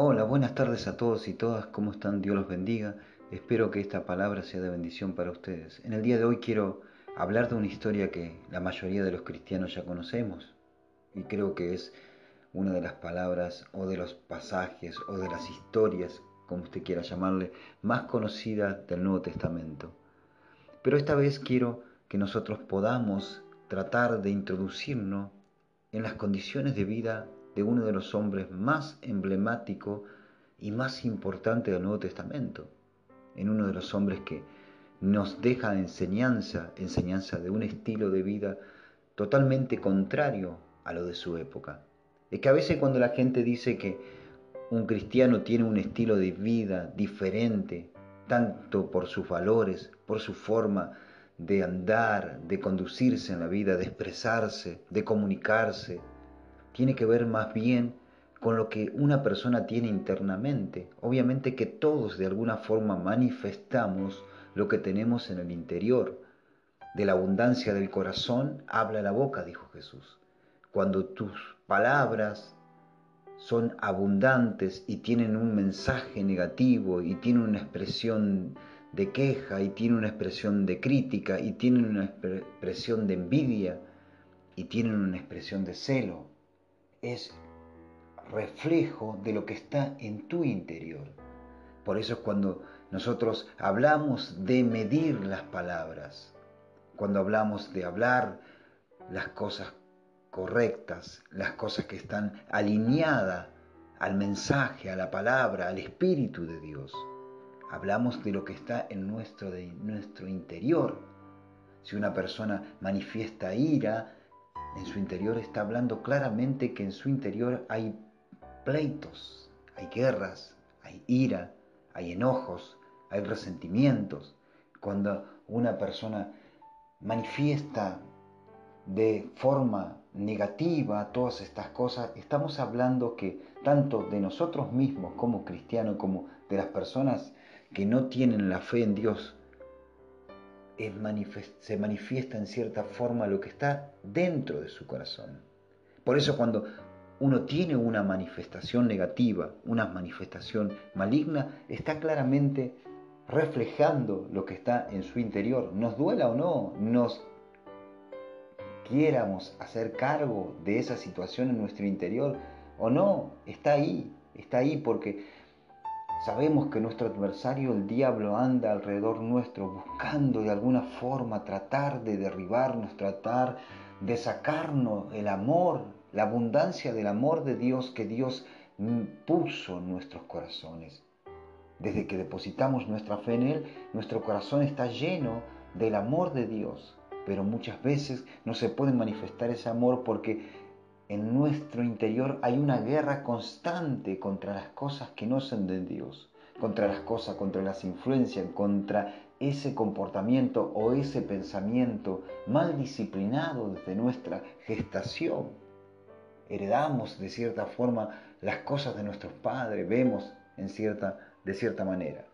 Hola, buenas tardes a todos y todas, ¿cómo están? Dios los bendiga. Espero que esta palabra sea de bendición para ustedes. En el día de hoy quiero hablar de una historia que la mayoría de los cristianos ya conocemos y creo que es una de las palabras o de los pasajes o de las historias, como usted quiera llamarle, más conocidas del Nuevo Testamento. Pero esta vez quiero que nosotros podamos tratar de introducirnos en las condiciones de vida de uno de los hombres más emblemáticos y más importantes del Nuevo Testamento, en uno de los hombres que nos deja enseñanza, enseñanza de un estilo de vida totalmente contrario a lo de su época. Es que a veces cuando la gente dice que un cristiano tiene un estilo de vida diferente, tanto por sus valores, por su forma de andar, de conducirse en la vida, de expresarse, de comunicarse, tiene que ver más bien con lo que una persona tiene internamente. Obviamente que todos de alguna forma manifestamos lo que tenemos en el interior. De la abundancia del corazón habla la boca, dijo Jesús. Cuando tus palabras son abundantes y tienen un mensaje negativo y tienen una expresión de queja y tienen una expresión de crítica y tienen una expresión de envidia y tienen una expresión de celo, es reflejo de lo que está en tu interior. Por eso es cuando nosotros hablamos de medir las palabras, cuando hablamos de hablar las cosas correctas, las cosas que están alineadas al mensaje, a la palabra, al Espíritu de Dios. Hablamos de lo que está en nuestro, de nuestro interior. Si una persona manifiesta ira, en su interior está hablando claramente que en su interior hay pleitos, hay guerras, hay ira, hay enojos, hay resentimientos. Cuando una persona manifiesta de forma negativa todas estas cosas, estamos hablando que tanto de nosotros mismos como cristianos, como de las personas que no tienen la fe en Dios, se manifiesta en cierta forma lo que está dentro de su corazón. Por eso cuando uno tiene una manifestación negativa, una manifestación maligna, está claramente reflejando lo que está en su interior. Nos duela o no, nos quiéramos hacer cargo de esa situación en nuestro interior o no, está ahí, está ahí porque Sabemos que nuestro adversario, el diablo, anda alrededor nuestro buscando de alguna forma tratar de derribarnos, tratar de sacarnos el amor, la abundancia del amor de Dios que Dios puso en nuestros corazones. Desde que depositamos nuestra fe en Él, nuestro corazón está lleno del amor de Dios. Pero muchas veces no se puede manifestar ese amor porque en nuestro interior hay una guerra constante contra las cosas que no son de Dios, contra las cosas, contra las influencias, contra ese comportamiento o ese pensamiento mal disciplinado desde nuestra gestación. Heredamos de cierta forma las cosas de nuestros padres, vemos en cierta, de cierta manera.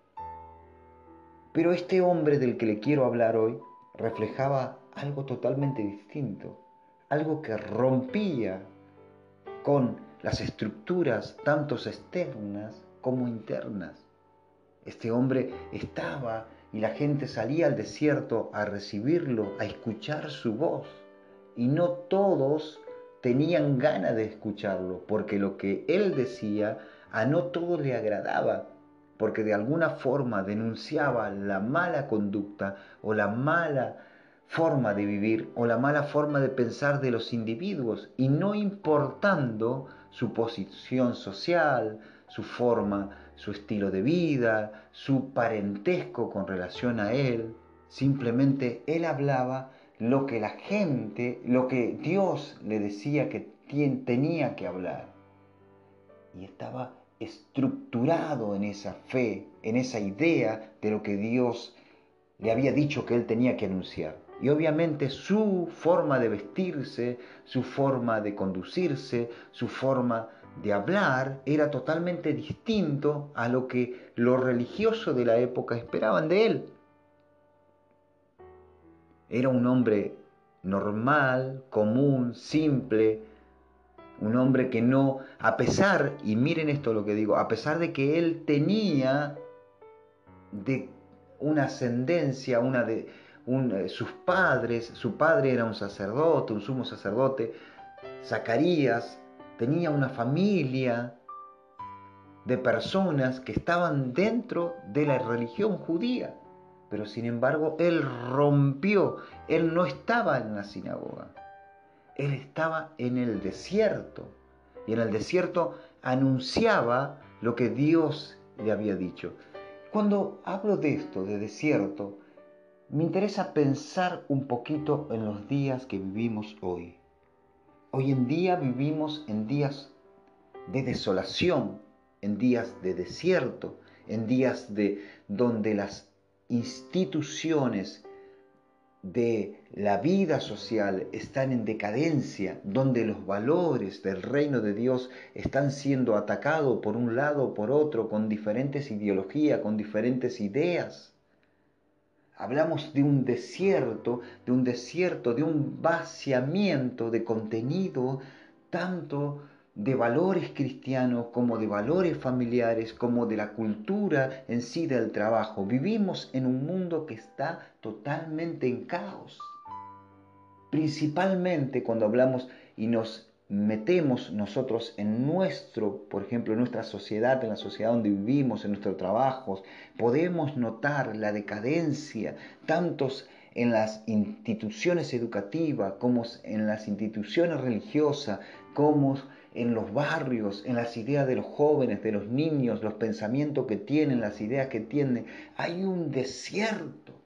Pero este hombre del que le quiero hablar hoy reflejaba algo totalmente distinto algo que rompía con las estructuras tanto externas como internas. Este hombre estaba y la gente salía al desierto a recibirlo, a escuchar su voz. Y no todos tenían ganas de escucharlo, porque lo que él decía a no todos le agradaba, porque de alguna forma denunciaba la mala conducta o la mala forma de vivir o la mala forma de pensar de los individuos y no importando su posición social, su forma, su estilo de vida, su parentesco con relación a él. Simplemente él hablaba lo que la gente, lo que Dios le decía que tenía que hablar. Y estaba estructurado en esa fe, en esa idea de lo que Dios le había dicho que él tenía que anunciar. Y obviamente su forma de vestirse, su forma de conducirse, su forma de hablar era totalmente distinto a lo que los religiosos de la época esperaban de él. Era un hombre normal, común, simple, Un hombre que no, a pesar, y miren esto lo que digo, a pesar de que él tenía de una ascendencia, una de eh, sus padres, su padre era un sacerdote, un sumo sacerdote, Zacarías tenía una familia de personas que estaban dentro de la religión judía, pero sin embargo él rompió, él no estaba en la sinagoga, él estaba en el desierto. Y en el desierto anunciaba lo que Dios le había dicho. Cuando hablo de esto, de desierto, me interesa pensar un poquito en los días que vivimos hoy. Hoy en día vivimos en días de desolación, en días de desierto, en días de donde las instituciones de la vida social están en decadencia, donde los valores del reino de Dios están siendo atacados por un lado o por otro, con diferentes ideologías, con diferentes ideas. Hablamos de un desierto, de un desierto, de un vaciamiento de contenido, tanto de valores cristianos, como de valores familiares, como de la cultura en sí del trabajo. Vivimos en un mundo que está totalmente en caos. Principalmente cuando hablamos y nos metemos nosotros en nuestro, por ejemplo, en nuestra sociedad, en la sociedad donde vivimos, en nuestros trabajos, podemos notar la decadencia, tantos en las instituciones educativas como en las instituciones religiosas, como en los barrios, en las ideas de los jóvenes, de los niños, los pensamientos que tienen, las ideas que tienen. Hay un desierto.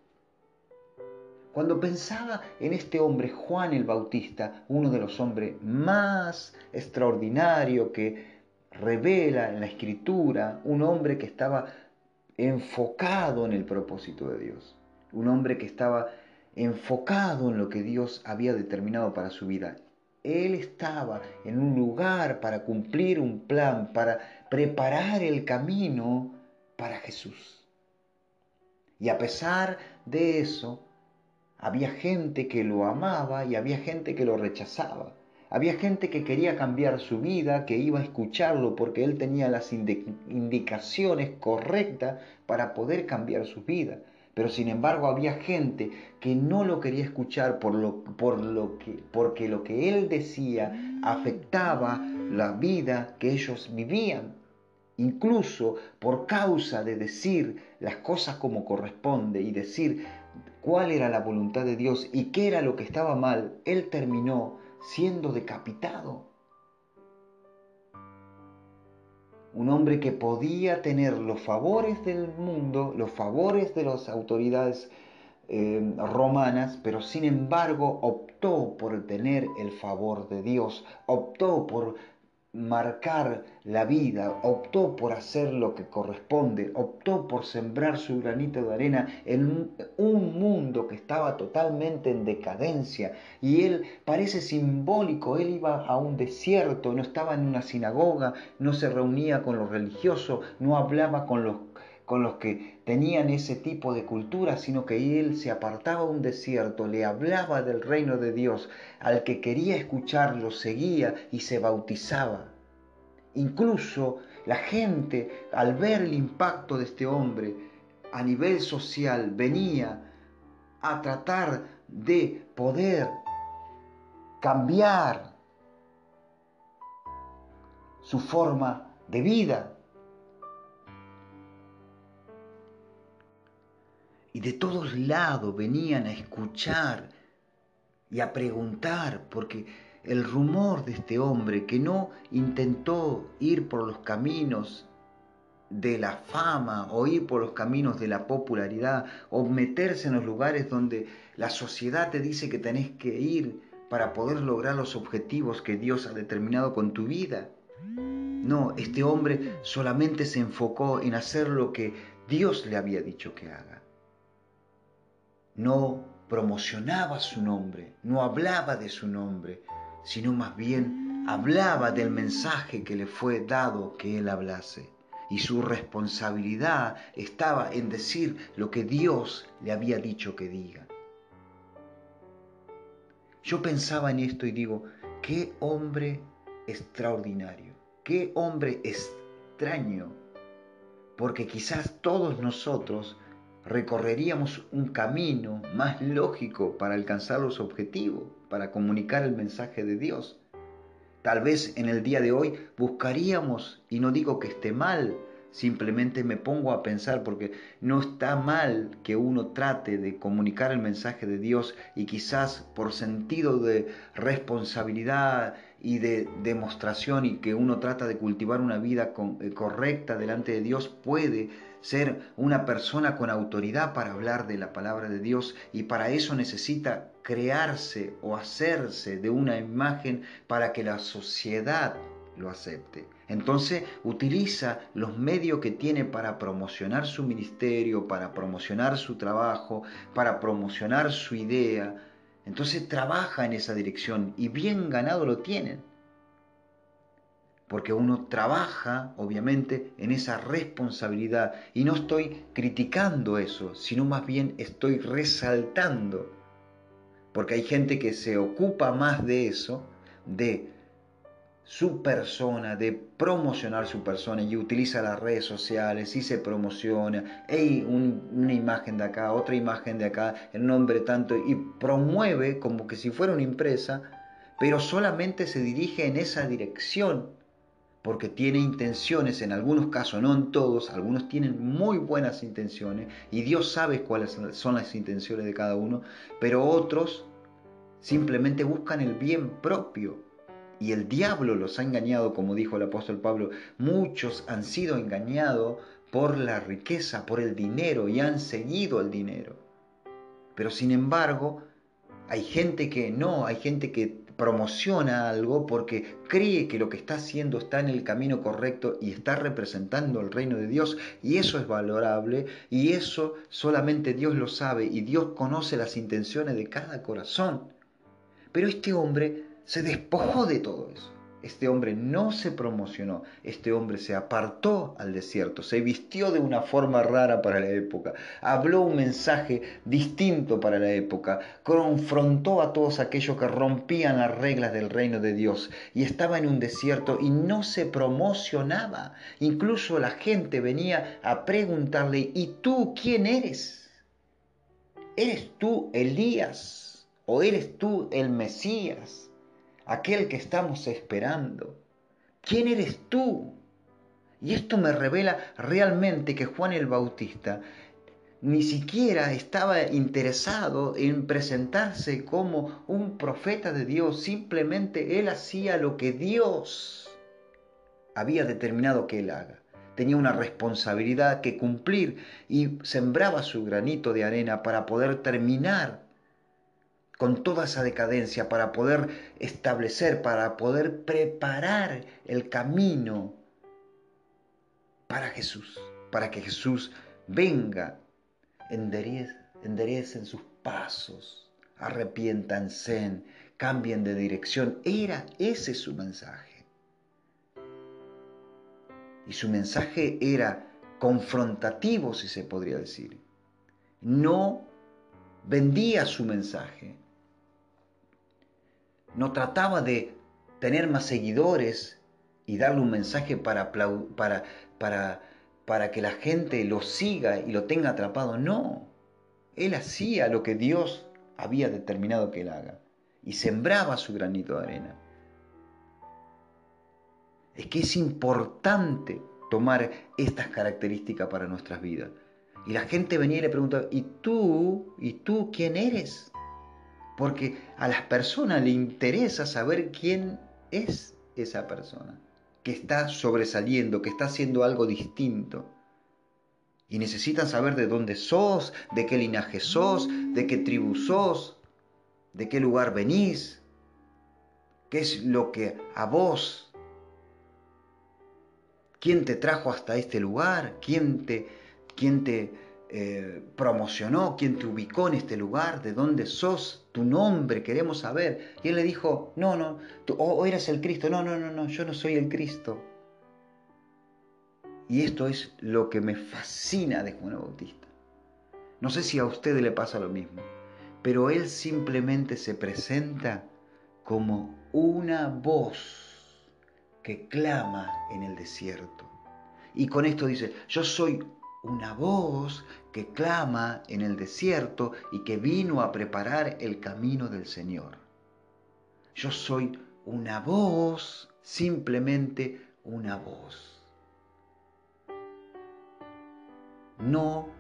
Cuando pensaba en este hombre, Juan el Bautista, uno de los hombres más extraordinarios que revela en la escritura, un hombre que estaba enfocado en el propósito de Dios, un hombre que estaba enfocado en lo que Dios había determinado para su vida. Él estaba en un lugar para cumplir un plan, para preparar el camino para Jesús. Y a pesar de eso, había gente que lo amaba y había gente que lo rechazaba. Había gente que quería cambiar su vida, que iba a escucharlo porque él tenía las indicaciones correctas para poder cambiar su vida. Pero sin embargo había gente que no lo quería escuchar por lo, por lo que, porque lo que él decía afectaba la vida que ellos vivían. Incluso por causa de decir las cosas como corresponde y decir cuál era la voluntad de Dios y qué era lo que estaba mal, él terminó siendo decapitado. un hombre que podía tener los favores del mundo, los favores de las autoridades eh, romanas, pero sin embargo optó por tener el favor de Dios, optó por marcar la vida, optó por hacer lo que corresponde, optó por sembrar su granito de arena en un mundo que estaba totalmente en decadencia. Y él parece simbólico, él iba a un desierto, no estaba en una sinagoga, no se reunía con los religiosos, no hablaba con los con los que tenían ese tipo de cultura, sino que él se apartaba a un desierto, le hablaba del reino de Dios, al que quería escucharlo seguía y se bautizaba. Incluso la gente, al ver el impacto de este hombre a nivel social, venía a tratar de poder cambiar su forma de vida, y de todos lados venían a escuchar y a preguntar, porque el rumor de este hombre que no intentó ir por los caminos de la fama o ir por los caminos de la popularidad o meterse en los lugares donde la sociedad te dice que tenés que ir para poder lograr los objetivos que Dios ha determinado con tu vida. No, este hombre solamente se enfocó en hacer lo que Dios le había dicho que haga no promocionaba su nombre, no hablaba de su nombre, sino más bien hablaba del mensaje que le fue dado que él hablase. Y su responsabilidad estaba en decir lo que Dios le había dicho que diga. Yo pensaba en esto y digo, qué hombre extraordinario, qué hombre extraño, porque quizás todos nosotros recorreríamos un camino más lógico para alcanzar los objetivos, para comunicar el mensaje de Dios. Tal vez en el día de hoy buscaríamos, y no digo que esté mal, simplemente me pongo a pensar porque no está mal que uno trate de comunicar el mensaje de Dios y quizás por sentido de responsabilidad y de demostración y que uno trata de cultivar una vida eh, correcta delante de Dios puede ser una persona con autoridad para hablar de la palabra de Dios y para eso necesita crearse o hacerse de una imagen para que la sociedad lo acepte. Entonces utiliza los medios que tiene para promocionar su ministerio, para promocionar su trabajo, para promocionar su idea. Entonces trabaja en esa dirección y bien ganado lo tienen porque uno trabaja, obviamente, en esa responsabilidad. Y no estoy criticando eso, sino más bien estoy resaltando. Porque hay gente que se ocupa más de eso, de su persona, de promocionar su persona y utiliza las redes sociales y se promociona, hay una imagen de acá, otra imagen de acá, el nombre tanto, y promueve como que si fuera una empresa, pero solamente se dirige en esa dirección porque tiene intenciones, en algunos casos, no en todos, algunos tienen muy buenas intenciones y Dios sabe cuáles son las intenciones de cada uno, pero otros simplemente buscan el bien propio. Y el diablo los ha engañado, como dijo el apóstol Pablo, muchos han sido engañados por la riqueza, por el dinero y han seguido el dinero. Pero sin embargo, hay gente que no, hay gente que promociona algo porque cree que lo que está haciendo está en el camino correcto y está representando el reino de Dios y eso es valorable y eso solamente Dios lo sabe y Dios conoce las intenciones de cada corazón. Pero este hombre se despojó de todo eso. Este hombre no se promocionó, este hombre se apartó al desierto, se vistió de una forma rara para la época, habló un mensaje distinto para la época, confrontó a todos aquellos que rompían las reglas del reino de Dios y estaba en un desierto y no se promocionaba. Incluso la gente venía a preguntarle, ¿y tú quién eres? ¿Eres tú Elías o eres tú el Mesías? Aquel que estamos esperando. ¿Quién eres tú? Y esto me revela realmente que Juan el Bautista ni siquiera estaba interesado en presentarse como un profeta de Dios, simplemente él hacía lo que Dios había determinado que él haga. Tenía una responsabilidad que cumplir y sembraba su granito de arena para poder terminar con toda esa decadencia para poder establecer, para poder preparar el camino para Jesús, para que Jesús venga, enderecen sus pasos, arrepiéntanse, cambien de dirección. Era ese su mensaje. Y su mensaje era confrontativo, si se podría decir. No vendía su mensaje, no trataba de tener más seguidores y darle un mensaje para, para, para, que la gente lo siga y lo tenga atrapado. No, él hacía lo que Dios había determinado que él haga y sembraba su granito de arena. Es que es importante tomar estas características para nuestras vidas. Y la gente venía y le preguntaba, ¿y tú? ¿Y tú quién eres? Porque a las personas le interesa saber quién es esa persona, que está sobresaliendo, que está haciendo algo distinto. Y necesitan saber de dónde sos, de qué linaje sos, de qué tribu sos, de qué lugar venís, qué es lo que a vos, quién te trajo hasta este lugar, quién te, quién te eh, promocionó, quién te ubicó en este lugar, de dónde sos, tu nombre, queremos saber. Y él le dijo, no, no, tú, o eres el Cristo, no, no, no, no, yo no soy el Cristo. Y esto es lo que me fascina de Juan Bautista. No sé si a usted le pasa lo mismo, pero él simplemente se presenta como una voz que clama en el desierto. Y con esto dice, yo soy una voz que clama en el desierto y que vino a preparar el camino del Señor. Yo soy una voz, simplemente una voz. No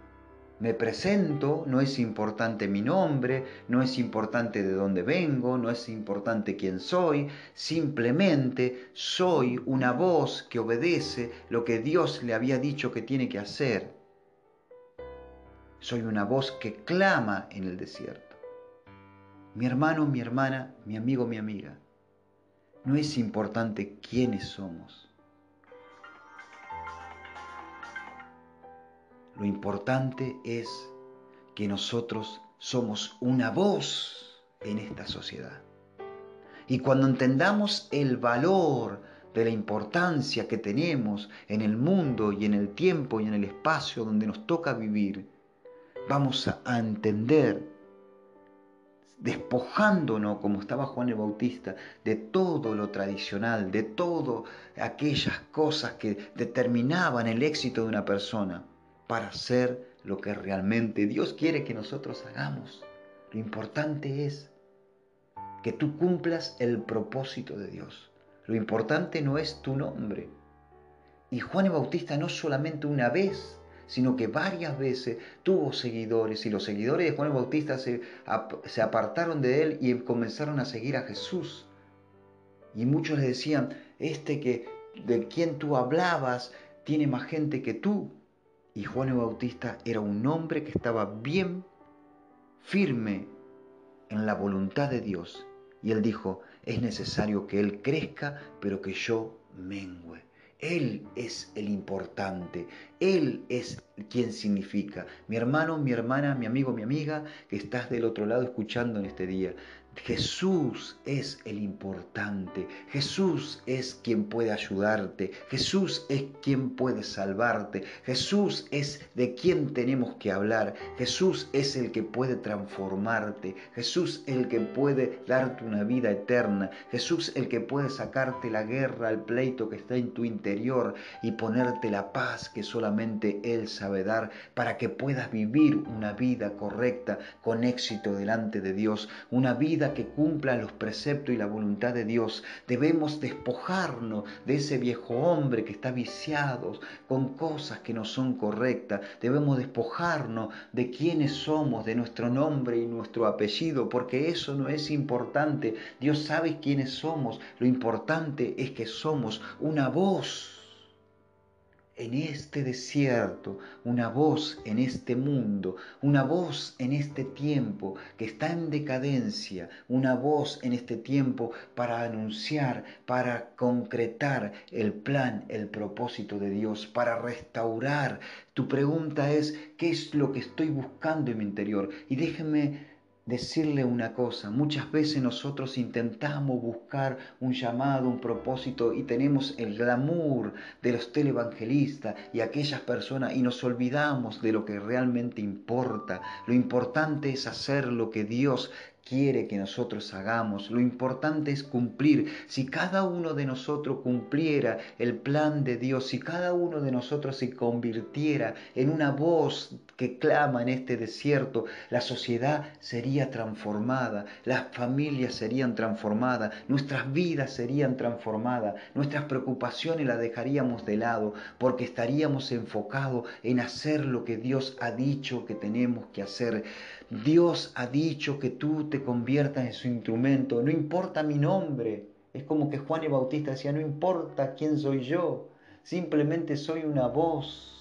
me presento, no es importante mi nombre, no es importante de dónde vengo, no es importante quién soy, simplemente soy una voz que obedece lo que Dios le había dicho que tiene que hacer. Soy una voz que clama en el desierto. Mi hermano, mi hermana, mi amigo, mi amiga, no es importante quiénes somos Lo importante es que nosotros somos una voz en esta sociedad. Y cuando entendamos el valor de la importancia que tenemos en el mundo y en el tiempo y en el espacio donde nos toca vivir, vamos a entender, despojándonos, como estaba Juan el Bautista, de todo lo tradicional, de todas aquellas cosas que determinaban el éxito de una persona, para hacer lo que realmente Dios quiere que nosotros hagamos. Lo importante es que tú cumplas el propósito de Dios. Lo importante no es tu nombre. Y Juan el Bautista no solamente una vez, sino que varias veces tuvo seguidores y los seguidores de Juan el Bautista se, se apartaron de él y comenzaron a seguir a Jesús. Y muchos le decían, este que de quien tú hablabas tiene más gente que tú. Y Juan el Bautista era un hombre que estaba bien firme en la voluntad de Dios. Y él dijo, es necesario que Él crezca, pero que yo mengüe. Él es el importante, Él es quien significa. Mi hermano, mi hermana, mi amigo, mi amiga, que estás del otro lado escuchando en este día. Jesús es el importante, Jesús es quien puede ayudarte, Jesús es quien puede salvarte, Jesús es de quien tenemos que hablar, Jesús es el que puede transformarte, Jesús es el que puede darte una vida eterna, Jesús es el que puede sacarte la guerra, el pleito que está en tu interior y ponerte la paz que solamente Él sabe dar para que puedas vivir una vida correcta con éxito delante de Dios, una vida que cumpla los preceptos y la voluntad de Dios. Debemos despojarnos de ese viejo hombre que está viciado con cosas que no son correctas. Debemos despojarnos de quiénes somos, de nuestro nombre y nuestro apellido, porque eso no es importante. Dios sabe quiénes somos. Lo importante es que somos una voz en este desierto, una voz en este mundo, una voz en este tiempo que está en decadencia, una voz en este tiempo para anunciar, para concretar el plan, el propósito de Dios, para restaurar. Tu pregunta es, ¿qué es lo que estoy buscando en mi interior? Y déjeme decirle una cosa, muchas veces nosotros intentamos buscar un llamado, un propósito y tenemos el glamour de los televangelistas y aquellas personas y nos olvidamos de lo que realmente importa. Lo importante es hacer lo que Dios quiere que nosotros hagamos. Lo importante es cumplir. Si cada uno de nosotros cumpliera el plan de Dios, si cada uno de nosotros se convirtiera en una voz que clama en este desierto, la sociedad sería transformada, las familias serían transformadas, nuestras vidas serían transformadas, nuestras preocupaciones las dejaríamos de lado porque estaríamos enfocados en hacer lo que Dios ha dicho que tenemos que hacer. Dios ha dicho que tú te conviertas en su instrumento, no importa mi nombre. Es como que Juan el Bautista decía, no importa quién soy yo, simplemente soy una voz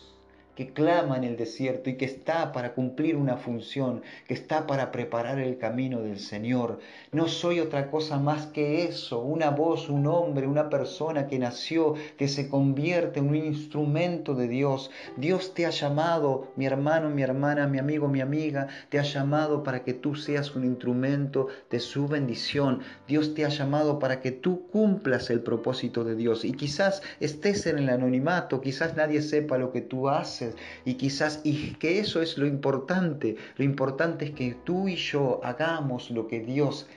que clama en el desierto y que está para cumplir una función, que está para preparar el camino del Señor. No soy otra cosa más que eso, una voz, un hombre, una persona que nació, que se convierte en un instrumento de Dios. Dios te ha llamado, mi hermano, mi hermana, mi amigo, mi amiga, te ha llamado para que tú seas un instrumento de su bendición. Dios te ha llamado para que tú cumplas el propósito de Dios. Y quizás estés en el anonimato, quizás nadie sepa lo que tú haces y quizás, y que eso es lo importante, lo importante es que tú y yo hagamos lo que Dios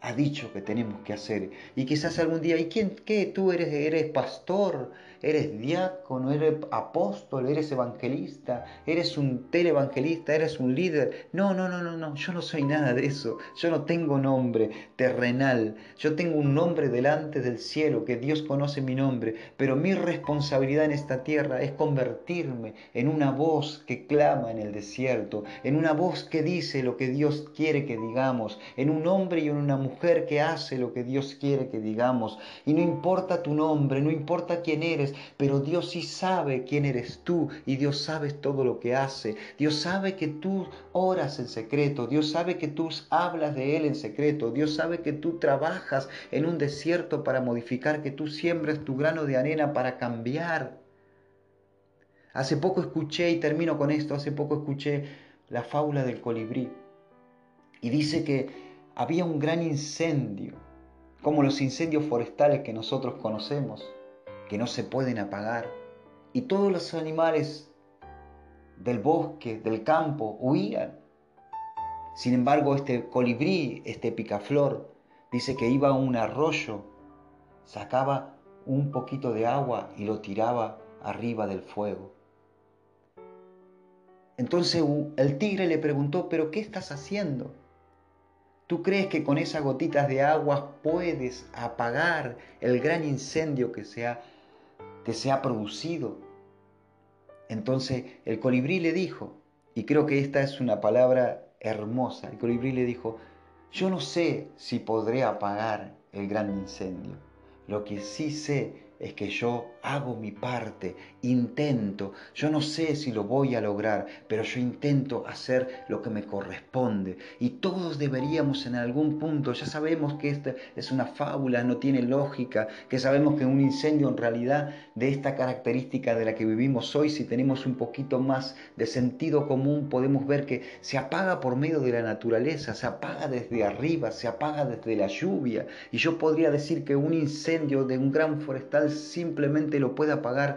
ha dicho que tenemos que hacer. Y quizás algún día, ¿y quién qué? Tú eres, eres pastor, eres diácono, eres apóstol, eres evangelista, eres un televangelista, eres un líder. No, no, no, no, no, yo no soy nada de eso. Yo no tengo nombre terrenal. Yo tengo un nombre delante del cielo, que Dios conoce mi nombre, pero mi responsabilidad en esta tierra es convertirme en una voz que clama en el desierto, en una voz que dice lo que Dios quiere que digamos, en un hombre y en una mujer que hace lo que Dios quiere que digamos. Y no importa tu nombre, no importa quién eres, pero Dios sí sabe quién eres tú y Dios sabe todo lo que hace. Dios sabe que tú oras en secreto, Dios sabe que tú hablas de Él en secreto, Dios sabe que tú trabajas en un desierto para modificar, que tú siembras tu grano de arena para cambiar. Hace poco escuché, y termino con esto, hace poco escuché la fábula del colibrí y dice que había un gran incendio, como los incendios forestales que nosotros conocemos que no se pueden apagar. Y todos los animales del bosque, del campo, huían. Sin embargo, este colibrí, este picaflor, dice que iba a un arroyo, sacaba un poquito de agua y lo tiraba arriba del fuego. Entonces el tigre le preguntó, pero ¿qué estás haciendo? ¿Tú crees que con esas gotitas de agua puedes apagar el gran incendio que se ha que se ha producido. Entonces el colibrí le dijo, y creo que esta es una palabra hermosa, el colibrí le dijo, yo no sé si podré apagar el gran incendio, lo que sí sé es que yo hago mi parte, intento, yo no sé si lo voy a lograr, pero yo intento hacer lo que me corresponde. Y todos deberíamos en algún punto, ya sabemos que esta es una fábula, no tiene lógica, que sabemos que un incendio en realidad de esta característica de la que vivimos hoy, si tenemos un poquito más de sentido común, podemos ver que se apaga por medio de la naturaleza, se apaga desde arriba, se apaga desde la lluvia. Y yo podría decir que un incendio de un gran forestal simplemente lo puede apagar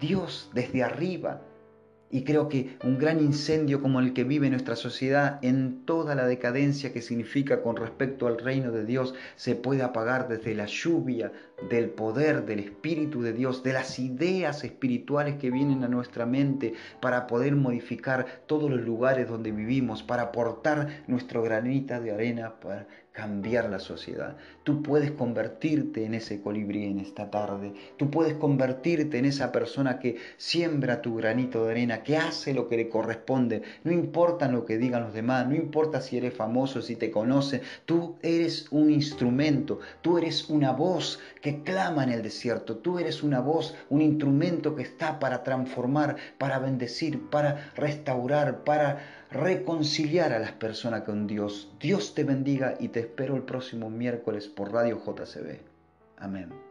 Dios desde arriba. Y creo que un gran incendio como el que vive nuestra sociedad en toda la decadencia que significa con respecto al reino de Dios se puede apagar desde la lluvia del poder del Espíritu de Dios, de las ideas espirituales que vienen a nuestra mente para poder modificar todos los lugares donde vivimos, para aportar nuestro granita de arena para cambiar la sociedad. Tú puedes convertirte en ese colibrí en esta tarde. Tú puedes convertirte en esa persona que siembra tu granito de arena, que hace lo que le corresponde. No importa lo que digan los demás, no importa si eres famoso, si te conocen. Tú eres un instrumento, tú eres una voz que clama en el desierto. Tú eres una voz, un instrumento que está para transformar, para bendecir, para restaurar, para reconciliar a las personas con Dios. Dios te bendiga y te espero el próximo miércoles por Radio JCB. Amén.